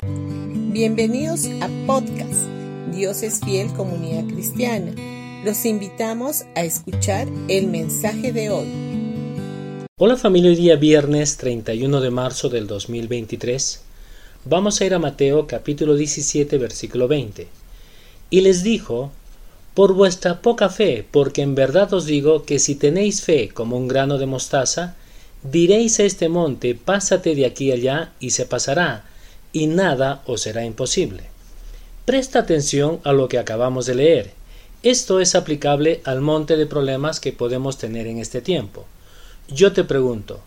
Bienvenidos a podcast Dios es fiel comunidad cristiana. Los invitamos a escuchar el mensaje de hoy. Hola familia, hoy día viernes 31 de marzo del 2023. Vamos a ir a Mateo capítulo 17 versículo 20. Y les dijo, por vuestra poca fe, porque en verdad os digo que si tenéis fe como un grano de mostaza, diréis a este monte, pásate de aquí allá, y se pasará, y nada os será imposible. Presta atención a lo que acabamos de leer. Esto es aplicable al monte de problemas que podemos tener en este tiempo. Yo te pregunto,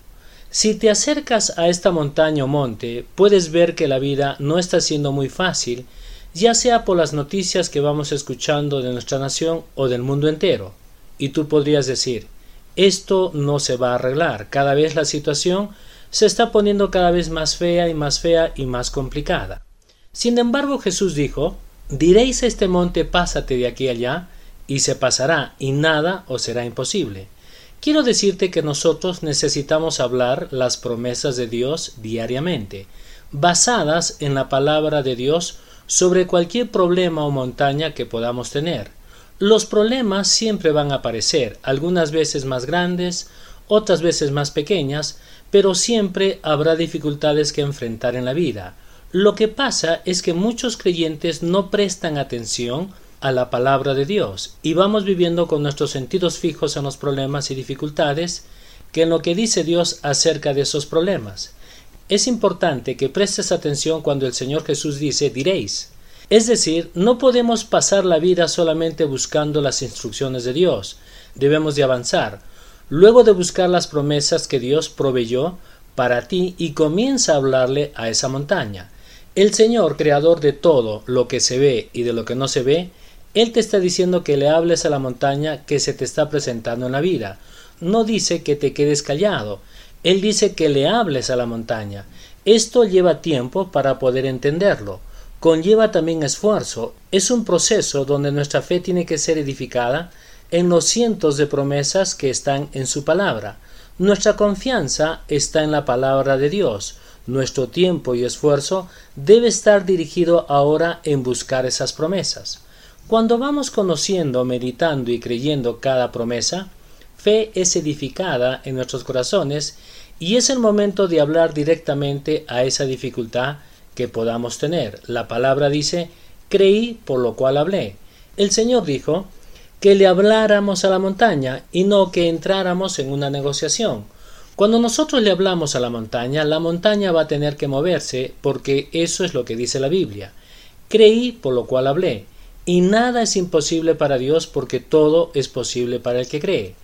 si te acercas a esta montaña o monte, puedes ver que la vida no está siendo muy fácil ya sea por las noticias que vamos escuchando de nuestra nación o del mundo entero. Y tú podrías decir, esto no se va a arreglar, cada vez la situación se está poniendo cada vez más fea y más fea y más complicada. Sin embargo, Jesús dijo, diréis a este monte, pásate de aquí allá, y se pasará, y nada os será imposible. Quiero decirte que nosotros necesitamos hablar las promesas de Dios diariamente, basadas en la palabra de Dios sobre cualquier problema o montaña que podamos tener. Los problemas siempre van a aparecer, algunas veces más grandes, otras veces más pequeñas, pero siempre habrá dificultades que enfrentar en la vida. Lo que pasa es que muchos creyentes no prestan atención a la palabra de Dios y vamos viviendo con nuestros sentidos fijos en los problemas y dificultades que en lo que dice Dios acerca de esos problemas. Es importante que prestes atención cuando el Señor Jesús dice diréis. Es decir, no podemos pasar la vida solamente buscando las instrucciones de Dios. Debemos de avanzar. Luego de buscar las promesas que Dios proveyó para ti y comienza a hablarle a esa montaña. El Señor, creador de todo lo que se ve y de lo que no se ve, Él te está diciendo que le hables a la montaña que se te está presentando en la vida. No dice que te quedes callado, él dice que le hables a la montaña. Esto lleva tiempo para poder entenderlo. Conlleva también esfuerzo. Es un proceso donde nuestra fe tiene que ser edificada en los cientos de promesas que están en su palabra. Nuestra confianza está en la palabra de Dios. Nuestro tiempo y esfuerzo debe estar dirigido ahora en buscar esas promesas. Cuando vamos conociendo, meditando y creyendo cada promesa, fe es edificada en nuestros corazones y es el momento de hablar directamente a esa dificultad que podamos tener. La palabra dice, creí por lo cual hablé. El Señor dijo que le habláramos a la montaña y no que entráramos en una negociación. Cuando nosotros le hablamos a la montaña, la montaña va a tener que moverse porque eso es lo que dice la Biblia. Creí por lo cual hablé. Y nada es imposible para Dios porque todo es posible para el que cree.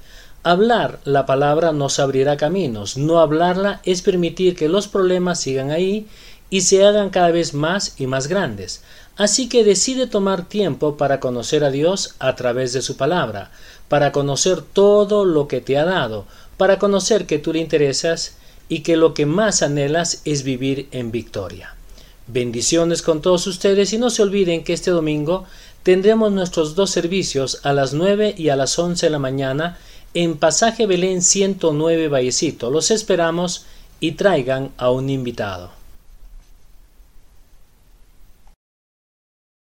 Hablar la palabra nos abrirá caminos, no hablarla es permitir que los problemas sigan ahí y se hagan cada vez más y más grandes. Así que decide tomar tiempo para conocer a Dios a través de su palabra, para conocer todo lo que te ha dado, para conocer que tú le interesas y que lo que más anhelas es vivir en victoria. Bendiciones con todos ustedes y no se olviden que este domingo tendremos nuestros dos servicios a las 9 y a las 11 de la mañana en Pasaje Belén 109 Vallecito. Los esperamos y traigan a un invitado.